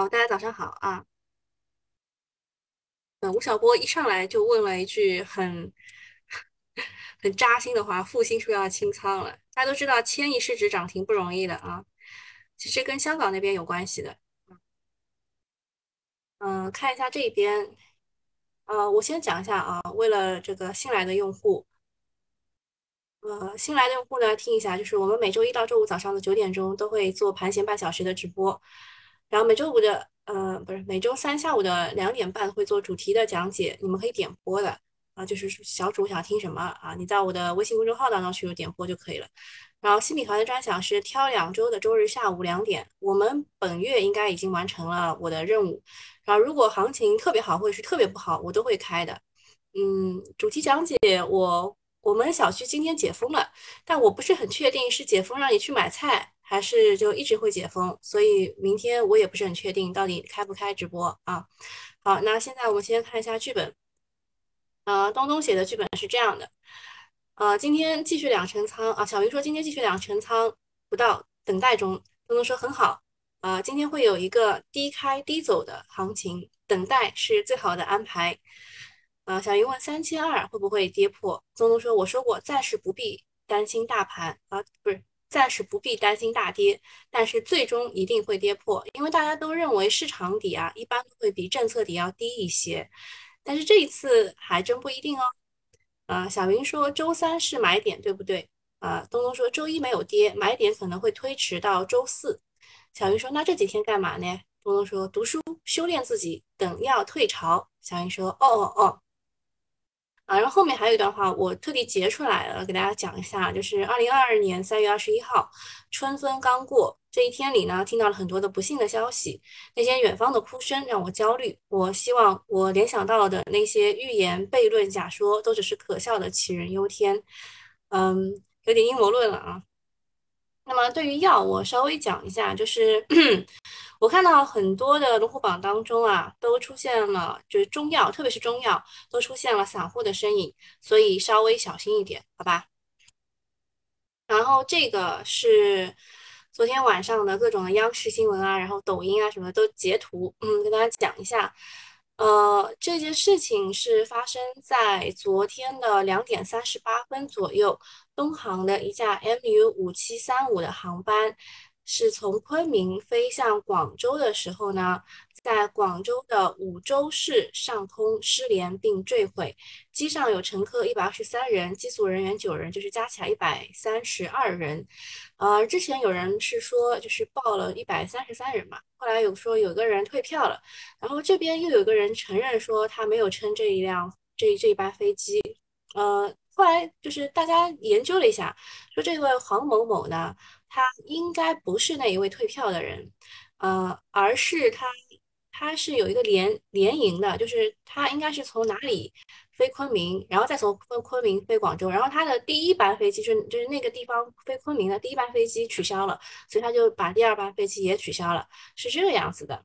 好，大家早上好啊。嗯，吴晓波一上来就问了一句很 很扎心的话：复兴是不是要清仓了。大家都知道，千亿市值涨停不容易的啊。其实跟香港那边有关系的。嗯，看一下这边。呃，我先讲一下啊。为了这个新来的用户，呃，新来的用户呢，听一下，就是我们每周一到周五早上的九点钟都会做盘前半小时的直播，然后每周五的。呃，不是每周三下午的两点半会做主题的讲解，你们可以点播的啊，就是小主想听什么啊，你在我的微信公众号当中去点播就可以了。然后新品团的专享是挑两周的周日下午两点，我们本月应该已经完成了我的任务。然后如果行情特别好或者是特别不好，我都会开的。嗯，主题讲解我我们小区今天解封了，但我不是很确定是解封让你去买菜。还是就一直会解封，所以明天我也不是很确定到底开不开直播啊。好，那现在我们先看一下剧本。呃，东东写的剧本是这样的。呃，今天继续两成仓啊。小云说今天继续两成仓不到，等待中。东东说很好。呃，今天会有一个低开低走的行情，等待是最好的安排。啊，小云问三千二会不会跌破？东东说我说过暂时不必担心大盘啊，不是。暂时不必担心大跌，但是最终一定会跌破，因为大家都认为市场底啊一般都会比政策底要低一些，但是这一次还真不一定哦。啊，小云说周三是买点，对不对？啊，东东说周一没有跌，买点可能会推迟到周四。小云说那这几天干嘛呢？东东说读书，修炼自己，等要退潮。小云说哦哦哦。啊，然后后面还有一段话，我特地截出来了，给大家讲一下。就是二零二二年三月二十一号，春分刚过，这一天里呢，听到了很多的不幸的消息，那些远方的哭声让我焦虑。我希望我联想到的那些预言、悖论、假说，都只是可笑的杞人忧天。嗯，有点阴谋论了啊。那么对于药，我稍微讲一下，就是 我看到很多的龙虎榜当中啊，都出现了，就是中药，特别是中药，都出现了散户的身影，所以稍微小心一点，好吧？然后这个是昨天晚上的各种的央视新闻啊，然后抖音啊什么都截图，嗯，跟大家讲一下。呃，这件事情是发生在昨天的两点三十八分左右，东航的一架 MU 五七三五的航班是从昆明飞向广州的时候呢。在广州的五洲市上空失联并坠毁，机上有乘客一百二十三人，机组人员九人，就是加起来一百三十二人。呃，之前有人是说就是报了一百三十三人嘛，后来有说有个人退票了，然后这边又有个人承认说他没有乘这一辆这这一班飞机。呃，后来就是大家研究了一下，说这位黄某某呢，他应该不是那一位退票的人，呃，而是他。他是有一个联联营的，就是他应该是从哪里飞昆明，然后再从昆昆明飞广州，然后他的第一班飞机是就是那个地方飞昆明的第一班飞机取消了，所以他就把第二班飞机也取消了，是这个样子的。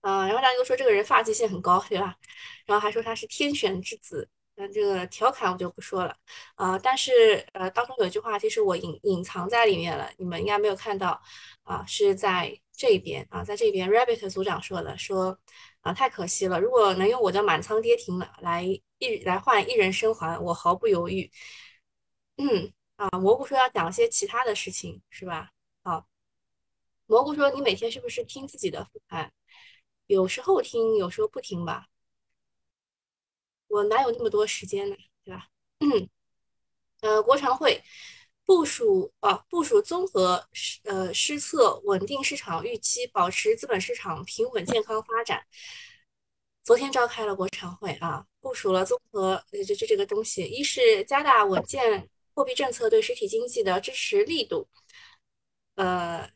啊，然后大家都说这个人发际线很高，对吧？然后还说他是天选之子，那这个调侃我就不说了。啊，但是呃，当中有一句话其实我隐隐藏在里面了，你们应该没有看到啊，是在。这边啊，在这边，Rabbit 组长说的，说啊，太可惜了，如果能用我的满仓跌停了来一来换一人生还，我毫不犹豫。嗯啊，蘑菇说要讲些其他的事情，是吧？好，蘑菇说你每天是不是听自己的复盘？有时候听，有时候不听吧。我哪有那么多时间呢？对吧？嗯，呃，国常会。部署啊，部署综合呃施策，稳定市场预期，保持资本市场平稳健康发展。昨天召开了国常会啊，部署了综合就就这个东西，一是加大稳健货币政策对实体经济的支持力度。呃，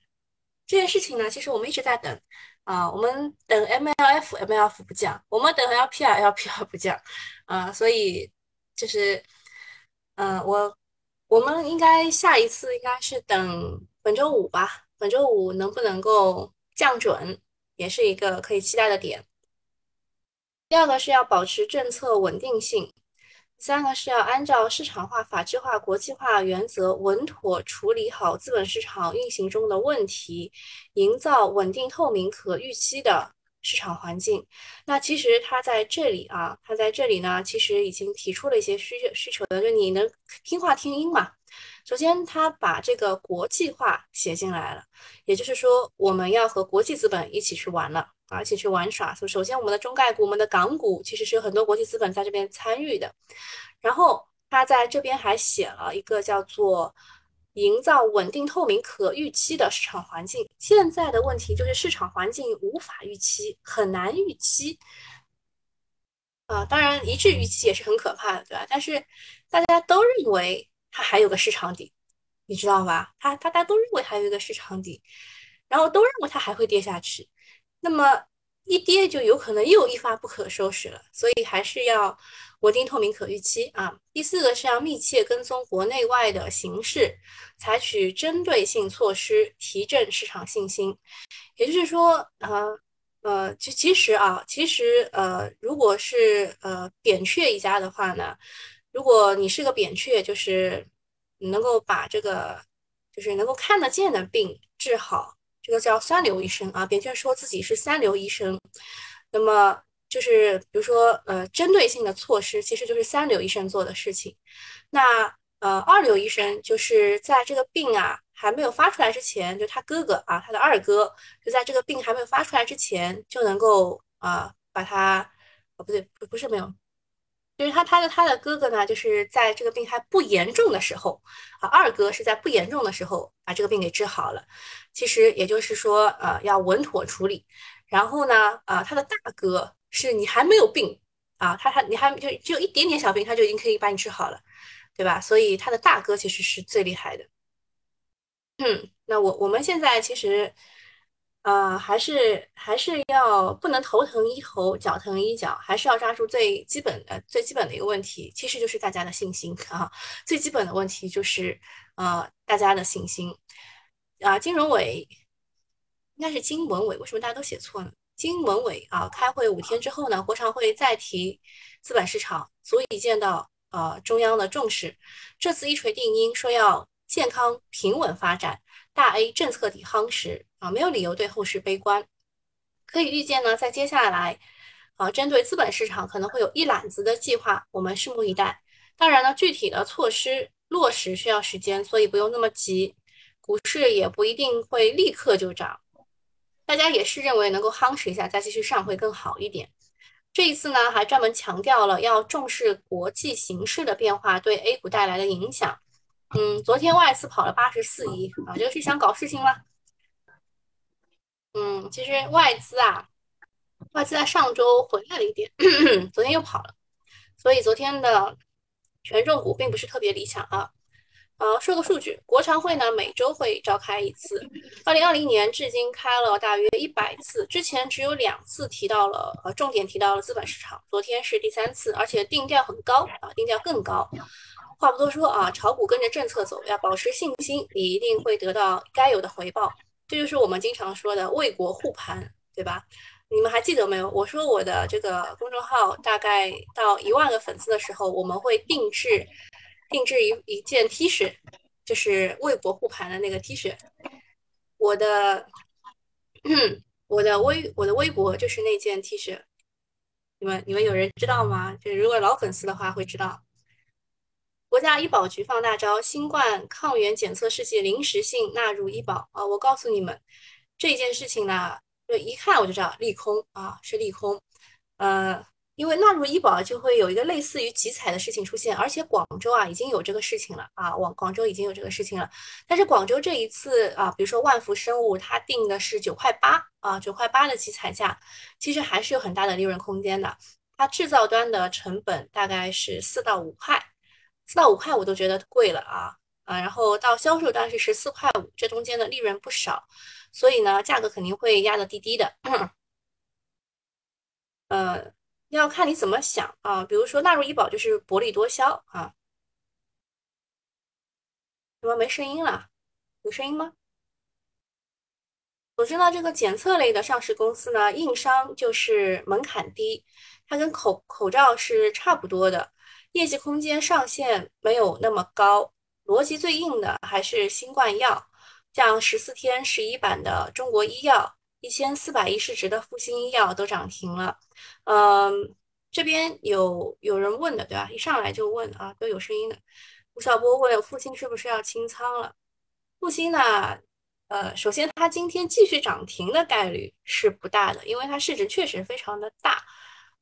这件事情呢，其实我们一直在等啊，我们等 MLF，MLF 不降，我们等 LPR，LPR 不降啊，所以就是嗯，我。我们应该下一次应该是等本周五吧，本周五能不能够降准，也是一个可以期待的点。第二个是要保持政策稳定性，三个是要按照市场化、法治化、国际化原则，稳妥处理好资本市场运行中的问题，营造稳定、透明、可预期的市场环境。那其实他在这里啊，他在这里呢，其实已经提出了一些需求需求的，就你能听话听音嘛。首先，他把这个国际化写进来了，也就是说，我们要和国际资本一起去玩了，而且去玩耍。所以，首先，我们的中概股、我们的港股，其实是有很多国际资本在这边参与的。然后，他在这边还写了一个叫做“营造稳定、透明、可预期的市场环境”。现在的问题就是市场环境无法预期，很难预期。啊，当然，一致预期也是很可怕的，对吧？但是大家都认为。它还有个市场底，你知道吧？它大家都认为还有一个市场底，然后都认为它还会跌下去，那么一跌就有可能又一发不可收拾了。所以还是要稳定、透明、可预期啊。第四个是要密切跟踪国内外的形势，采取针对性措施，提振市场信心。也就是说，呃呃，其其实啊，其实呃，如果是呃扁鹊一家的话呢？如果你是个扁鹊，就是你能够把这个，就是能够看得见的病治好，这个叫三流医生啊。扁鹊说自己是三流医生，那么就是比如说呃，针对性的措施，其实就是三流医生做的事情。那呃，二流医生就是在这个病啊还没有发出来之前，就他哥哥啊，他的二哥就在这个病还没有发出来之前，就能够啊把他，哦不对，不是没有。就是他，他的他的哥哥呢，就是在这个病还不严重的时候，啊，二哥是在不严重的时候把这个病给治好了。其实也就是说，呃，要稳妥处理。然后呢，啊，他的大哥是你还没有病啊，他他你还就只有一点点小病，他就已经可以把你治好了，对吧？所以他的大哥其实是最厉害的。嗯，那我我们现在其实。呃，还是还是要不能头疼医头，脚疼医脚，还是要抓住最基本的最基本的一个问题，其实就是大家的信心啊。最基本的问题就是呃大家的信心啊。金融委应该是金文委，为什么大家都写错呢？金文委啊，开会五天之后呢，国常会再提资本市场，足以见到呃中央的重视。这次一锤定音，说要健康平稳发展。大 A 政策底夯实啊，没有理由对后市悲观。可以预见呢，在接下来啊，针对资本市场可能会有一揽子的计划，我们拭目以待。当然呢，具体的措施落实需要时间，所以不用那么急。股市也不一定会立刻就涨，大家也是认为能够夯实一下，再继续上会更好一点。这一次呢，还专门强调了要重视国际形势的变化对 A 股带来的影响。嗯，昨天外资跑了八十四亿啊，就是想搞事情了。嗯，其实外资啊，外资在上周回来了一点，昨天又跑了，所以昨天的权重股并不是特别理想啊。呃，说个数据，国常会呢每周会召开一次，二零二零年至今开了大约一百次，之前只有两次提到了呃重点提到了资本市场，昨天是第三次，而且定调很高啊，定调更高。话不多说啊，炒股跟着政策走，要保持信心，你一定会得到该有的回报。这就是我们经常说的为国护盘，对吧？你们还记得没有？我说我的这个公众号大概到一万个粉丝的时候，我们会定制定制一一件 T 恤，就是为国护盘的那个 T 恤。我的我的微我的微博就是那件 T 恤，你们你们有人知道吗？就是如果老粉丝的话会知道。国家医保局放大招，新冠抗原检测试剂临时性纳入医保啊！我告诉你们，这件事情呢，就一看我就知道利空啊，是利空。呃，因为纳入医保就会有一个类似于集采的事情出现，而且广州啊已经有这个事情了啊，广广州已经有这个事情了。但是广州这一次啊，比如说万福生物，它定的是九块八啊，九块八的集采价，其实还是有很大的利润空间的。它制造端的成本大概是四到五块。四到五块我都觉得贵了啊啊，然后到销售端是十四块五，这中间的利润不少，所以呢，价格肯定会压得低低的。呃，要看你怎么想啊，比如说纳入医保就是薄利多销啊。怎么没声音了？有声音吗？总之呢，这个检测类的上市公司呢，硬伤就是门槛低，它跟口口罩是差不多的。业绩空间上限没有那么高，逻辑最硬的还是新冠药，像十四天十一版的中国医药，一千四百亿市值的复星医药都涨停了。嗯，这边有有人问的，对吧？一上来就问啊，都有声音的。吴晓波问复星是不是要清仓了？复星呢？呃，首先它今天继续涨停的概率是不大的，因为它市值确实非常的大，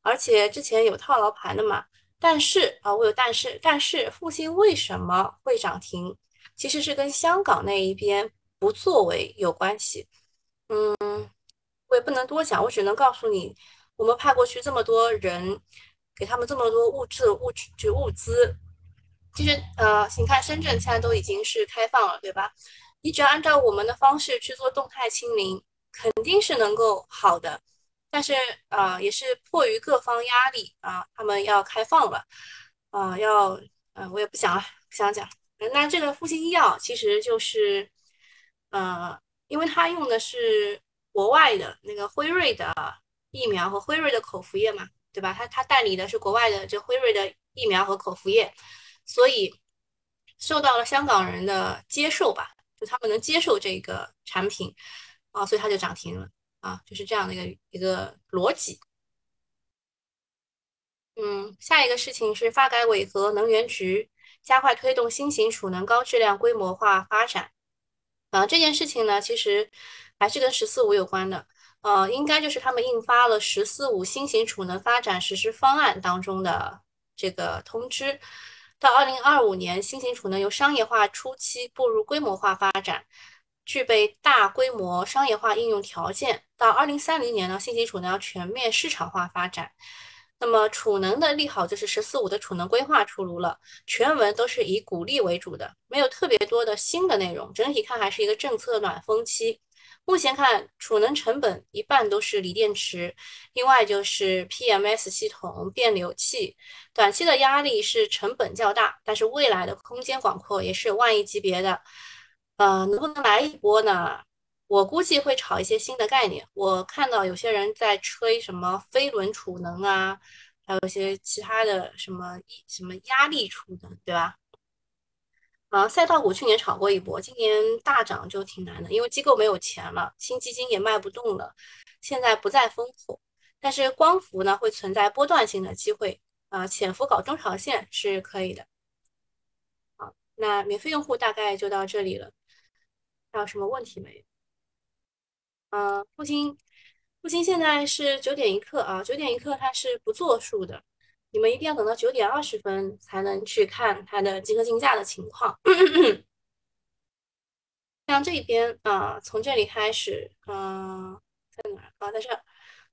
而且之前有套牢盘的嘛。但是啊，我有但是，但是复星为什么会涨停？其实是跟香港那一边不作为有关系。嗯，我也不能多讲，我只能告诉你，我们派过去这么多人，给他们这么多物质物质物资。其实呃，你看深圳现在都已经是开放了，对吧？你只要按照我们的方式去做动态清零，肯定是能够好的。但是啊，也是迫于各方压力啊，他们要开放了啊，要呃，我也不想了，不想讲。那这个复星医药其实就是呃，因为它用的是国外的那个辉瑞的疫苗和辉瑞的口服液嘛，对吧？它它代理的是国外的这辉瑞的疫苗和口服液，所以受到了香港人的接受吧。就他们能接受这个产品啊，所以它就涨停了啊，就是这样的一个一个逻辑。嗯，下一个事情是发改委和能源局加快推动新型储能高质量规模化发展啊。这件事情呢，其实还是跟“十四五”有关的，呃，应该就是他们印发了“十四五”新型储能发展实施方案当中的这个通知。到二零二五年，新型储能由商业化初期步入规模化发展，具备大规模商业化应用条件。到二零三零年呢，新型储能要全面市场化发展。那么，储能的利好就是“十四五”的储能规划出炉了，全文都是以鼓励为主的，没有特别多的新的内容。整体看还是一个政策暖风期。目前看，储能成本一半都是锂电池，另外就是 PMS 系统、变流器。短期的压力是成本较大，但是未来的空间广阔，也是万亿级别的。呃，能不能来一波呢？我估计会炒一些新的概念。我看到有些人在吹什么飞轮储能啊，还有一些其他的什么什么压力储能，对吧？啊，赛道股去年炒过一波，今年大涨就挺难的，因为机构没有钱了，新基金也卖不动了，现在不再风口。但是光伏呢，会存在波段性的机会啊，潜伏搞中长线是可以的。好，那免费用户大概就到这里了，还有什么问题没有？嗯，复兴，复兴现在是九点一刻啊，九点一刻它是不作数的。你们一定要等到九点二十分才能去看它的集合竞价的情况。像这边啊，从这里开始，嗯，在哪啊？在这，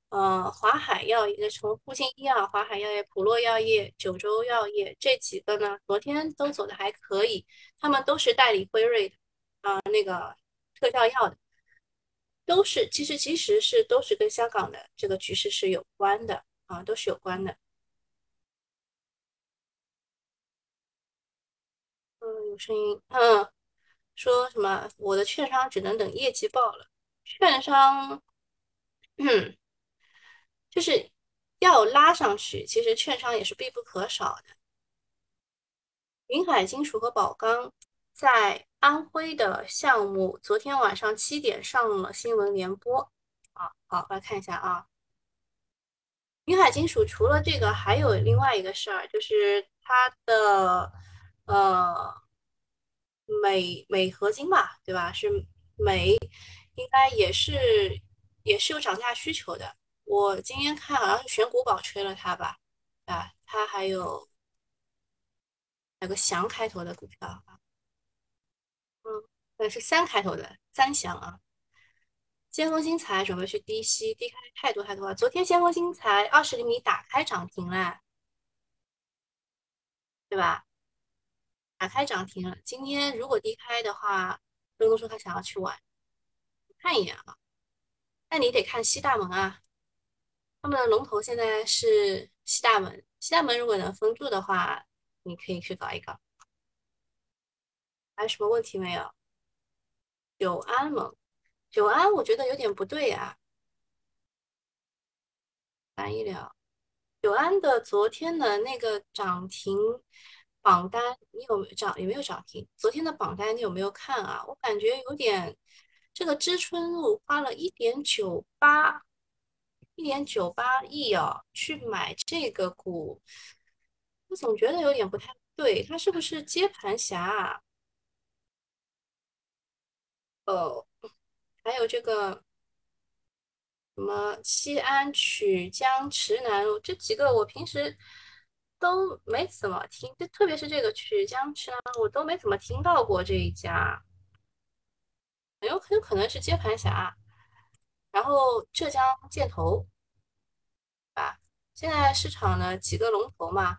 呃，华海药业，从复星医药、华海药业、普洛药业、九州药业这几个呢，昨天都走的还可以，他们都是代理辉瑞的啊，那个特效药的，都是其实其实是都是跟香港的这个局势是有关的啊，都是有关的。嗯，有声音。嗯，说什么？我的券商只能等业绩报了。券商，嗯，就是要拉上去，其实券商也是必不可少的。云海金属和宝钢在安徽的项目，昨天晚上七点上了新闻联播。啊，好，来看一下啊。云海金属除了这个，还有另外一个事儿，就是它的。呃，镁镁合金吧，对吧？是镁，应该也是也是有涨价需求的。我今天看好像是选股宝吹了它吧，啊，它还有有个祥开头的股票，呃是三开头的三祥啊。先锋新材准备去低吸，低开太多太多了。昨天先锋新材二十厘米打开涨停了，对吧？打开涨停了，今天如果低开的话，东东说他想要去玩，看一眼啊。那你得看西大门啊，他们的龙头现在是西大门，西大门如果能封住的话，你可以去搞一搞。还有什么问题没有？九安吗？九安我觉得有点不对啊。蓝医疗，久安的昨天的那个涨停榜单，你有涨？有没有涨停？昨天的榜单你有没有看啊？我感觉有点，这个知春路花了一点九八，一点九八亿哦，去买这个股，我总觉得有点不太对，它是不是接盘侠啊？哦，还有这个。什么西安曲江池南路这几个，我平时都没怎么听，就特别是这个曲江池南路，我都没怎么听到过这一家，很有很有可能是接盘侠。然后浙江建投，啊，现在市场的几个龙头嘛，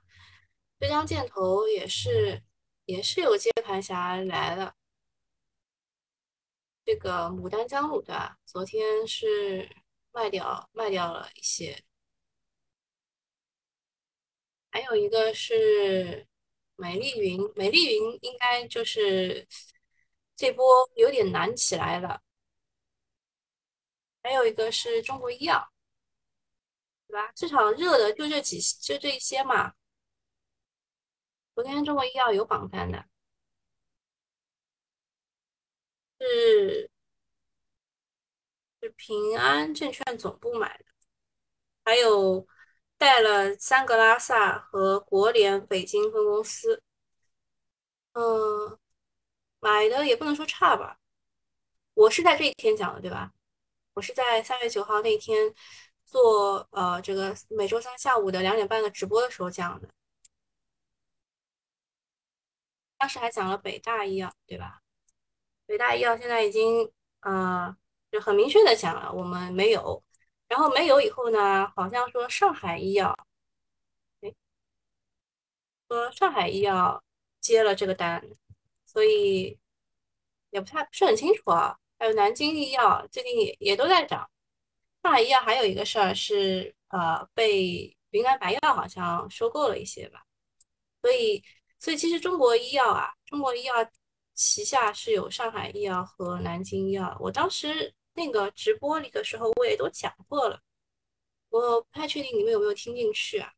浙江建投也是也是有接盘侠来了。这个牡丹江路对吧？昨天是。卖掉卖掉了一些，还有一个是美丽云，美丽云应该就是这波有点难起来了。还有一个是中国医药，对吧？市场热的就这几就这一些嘛。昨天中国医药有榜单的，是。是平安证券总部买的，还有带了三个拉萨和国联北京分公司。嗯，买的也不能说差吧。我是在这一天讲的，对吧？我是在三月九号那天做呃这个每周三下午的两点半的直播的时候讲的。当时还讲了北大医药，对吧？北大医药现在已经呃。就很明确的讲了，我们没有，然后没有以后呢，好像说上海医药，哎，说上海医药接了这个单，所以也不太不是很清楚啊。还有南京医药最近也也都在涨，上海医药还有一个事儿是呃被云南白药好像收购了一些吧，所以所以其实中国医药啊，中国医药旗下是有上海医药和南京医药，我当时。那个直播里的时候，我也都讲过了，我不太确定你们有没有听进去啊？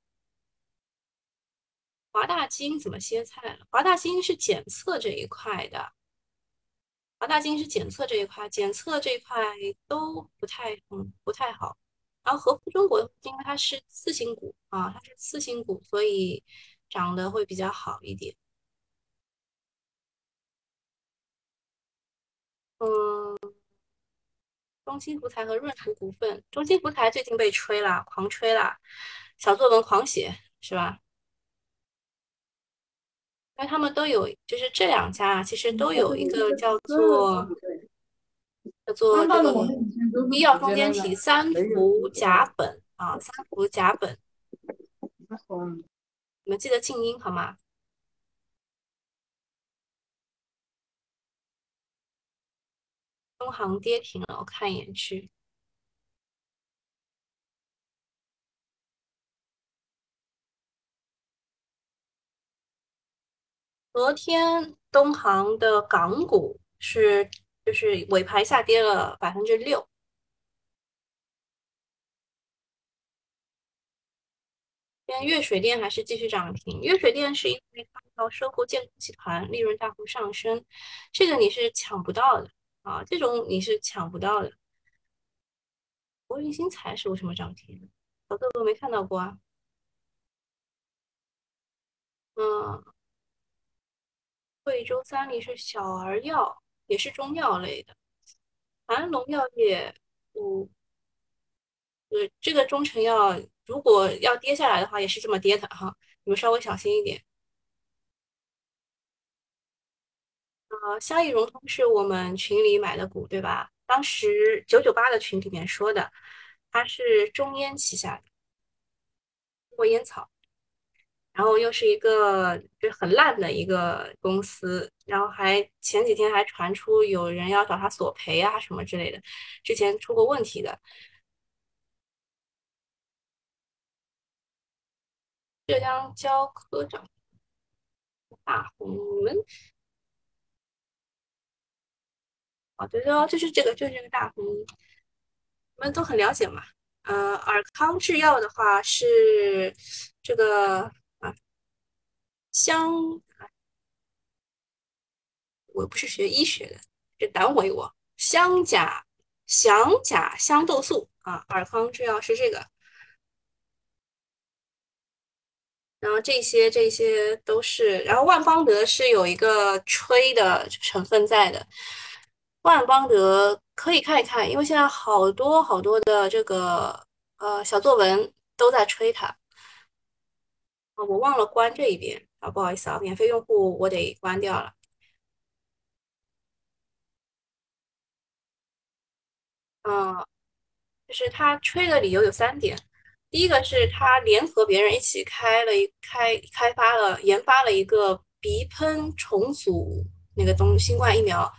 华大基因怎么歇菜了？华大基因是检测这一块的，华大基因是检测这一块，检测这一块都不太嗯不太好。然后和富中国，因为它是次新股啊，它是次新股，所以涨得会比较好一点。嗯。中兴福财和润图股份，中兴福财最近被吹了，狂吹了，小作文狂写是吧？因为他们都有，就是这两家其实都有一个叫做叫做这个医药中间体三氟甲苯啊，三氟甲苯，你们记得静音好吗？中行跌停了，我看一眼去。昨天东航的港股是就是尾盘下跌了百分之六。今天粤水电还是继续涨停，粤水电是因为要收购建集团，利润大幅上升，这个你是抢不到的。啊，这种你是抢不到的。国云新材是为什么涨停？小哥哥没看到过啊。嗯，贵州三里是小儿药，也是中药类的。安龙药业，嗯，呃，这个中成药如果要跌下来的话，也是这么跌的哈，你们稍微小心一点。呃，消益融通是我们群里买的股，对吧？当时九九八的群里面说的，它是中烟旗下的中国烟草，然后又是一个就很烂的一个公司，然后还前几天还传出有人要找他索赔啊什么之类的，之前出过问题的。浙江交科长大红，你哦，对对哦，就是这个，就是这个大红，你们都很了解嘛。呃，尔康制药的话是这个啊香，我不是学医学的，这耽误我。香甲祥甲香豆素啊，尔康制药是这个。然后这些这些都是，然后万邦德是有一个吹的成分在的，万邦德可以看一看，因为现在好多好多的这个呃小作文都在吹它，啊，我忘了关这一边啊，不好意思啊，免费用户我得关掉了，嗯，就是他吹的理由有三点。第一个是他联合别人一起开了一开开发了研发了一个鼻喷重组那个东新冠疫苗，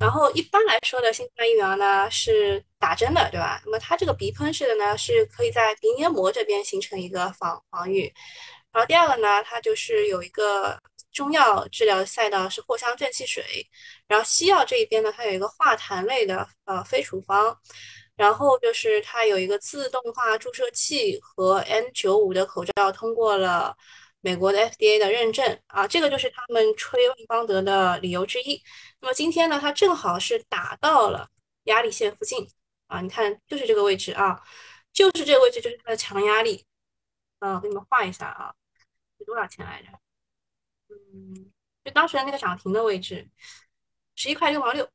然后一般来说的新冠疫苗呢是打针的，对吧？那么它这个鼻喷式的呢是可以在鼻黏膜这边形成一个防防御，然后第二个呢，它就是有一个中药治疗赛道是藿香正气水，然后西药这一边呢，它有一个化痰类的呃非处方。然后就是它有一个自动化注射器和 N95 的口罩通过了美国的 FDA 的认证啊，这个就是他们吹万邦德的理由之一。那么今天呢，它正好是打到了压力线附近啊，你看就是这个位置啊，就是这个位置就是它的强压力。嗯，我给你们画一下啊，是多少钱来着？嗯，就当时的那个涨停的位置，十一块六毛六。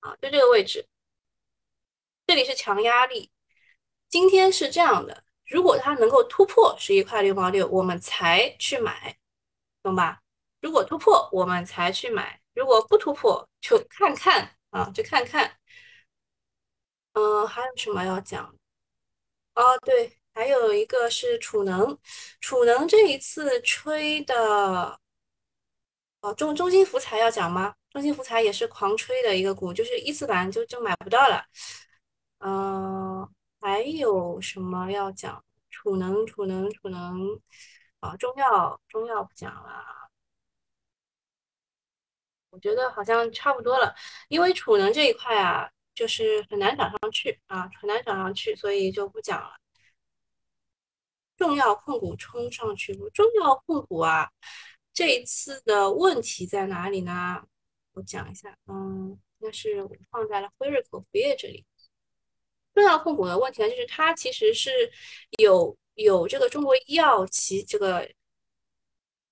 啊，就这个位置，这里是强压力。今天是这样的，如果它能够突破十一块六毛六，我们才去买，懂吧？如果突破，我们才去买；如果不突破，就看看啊，就看看。嗯，还有什么要讲？哦，对，还有一个是储能，储能这一次吹的，哦，中中金福材要讲吗？中兴福彩也是狂吹的一个股，就是一字板就就买不到了。嗯，还有什么要讲？储能，储能，储能。啊，中药，中药不讲了。我觉得好像差不多了，因为储能这一块啊，就是很难涨上去啊，很难涨上去，所以就不讲了。重要控股冲上去，重要控股啊，这一次的问题在哪里呢？我讲一下，嗯，那是我放在了辉瑞口服液这里。重要控股的问题呢，就是它其实是有有这个中国医药其这个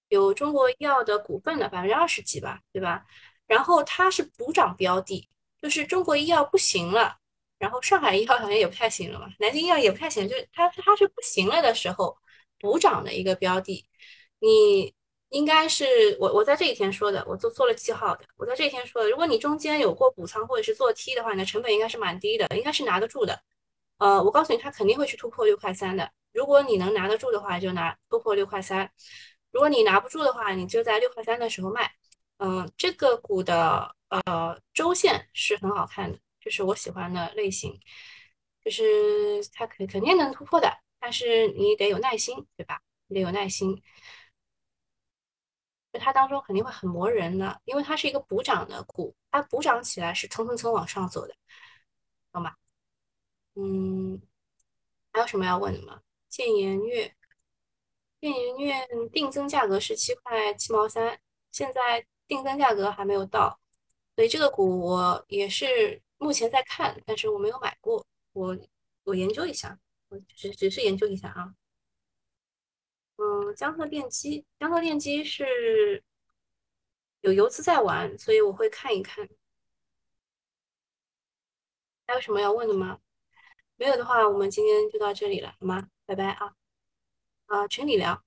有中国医药的股份的百分之二十几吧，对吧？然后它是补涨标的，就是中国医药不行了，然后上海医药好像也不太行了嘛，南京医药也不太行，就是它它是不行了的时候补涨的一个标的，你。应该是我我在这一天说的，我做做了记号的。我在这一天说的，如果你中间有过补仓或者是做 T 的话，你的成本应该是蛮低的，应该是拿得住的。呃，我告诉你，它肯定会去突破六块三的。如果你能拿得住的话，就拿突破六块三；如果你拿不住的话，你就在六块三的时候卖。嗯，这个股的呃周线是很好看的，就是我喜欢的类型，就是它肯肯定能突破的，但是你得有耐心，对吧？你得有耐心。它当中肯定会很磨人的，因为它是一个补涨的股，它补涨起来是蹭蹭蹭往上走的，懂吧？嗯，还有什么要问的吗？建言悦，建言悦定增价格是七块七毛三，现在定增价格还没有到，所以这个股我也是目前在看，但是我没有买过，我我研究一下，我只只是研究一下啊。嗯，江河电机，江河电机是有游资在玩，所以我会看一看。还有什么要问的吗？没有的话，我们今天就到这里了，好吗？拜拜啊！啊，群里聊。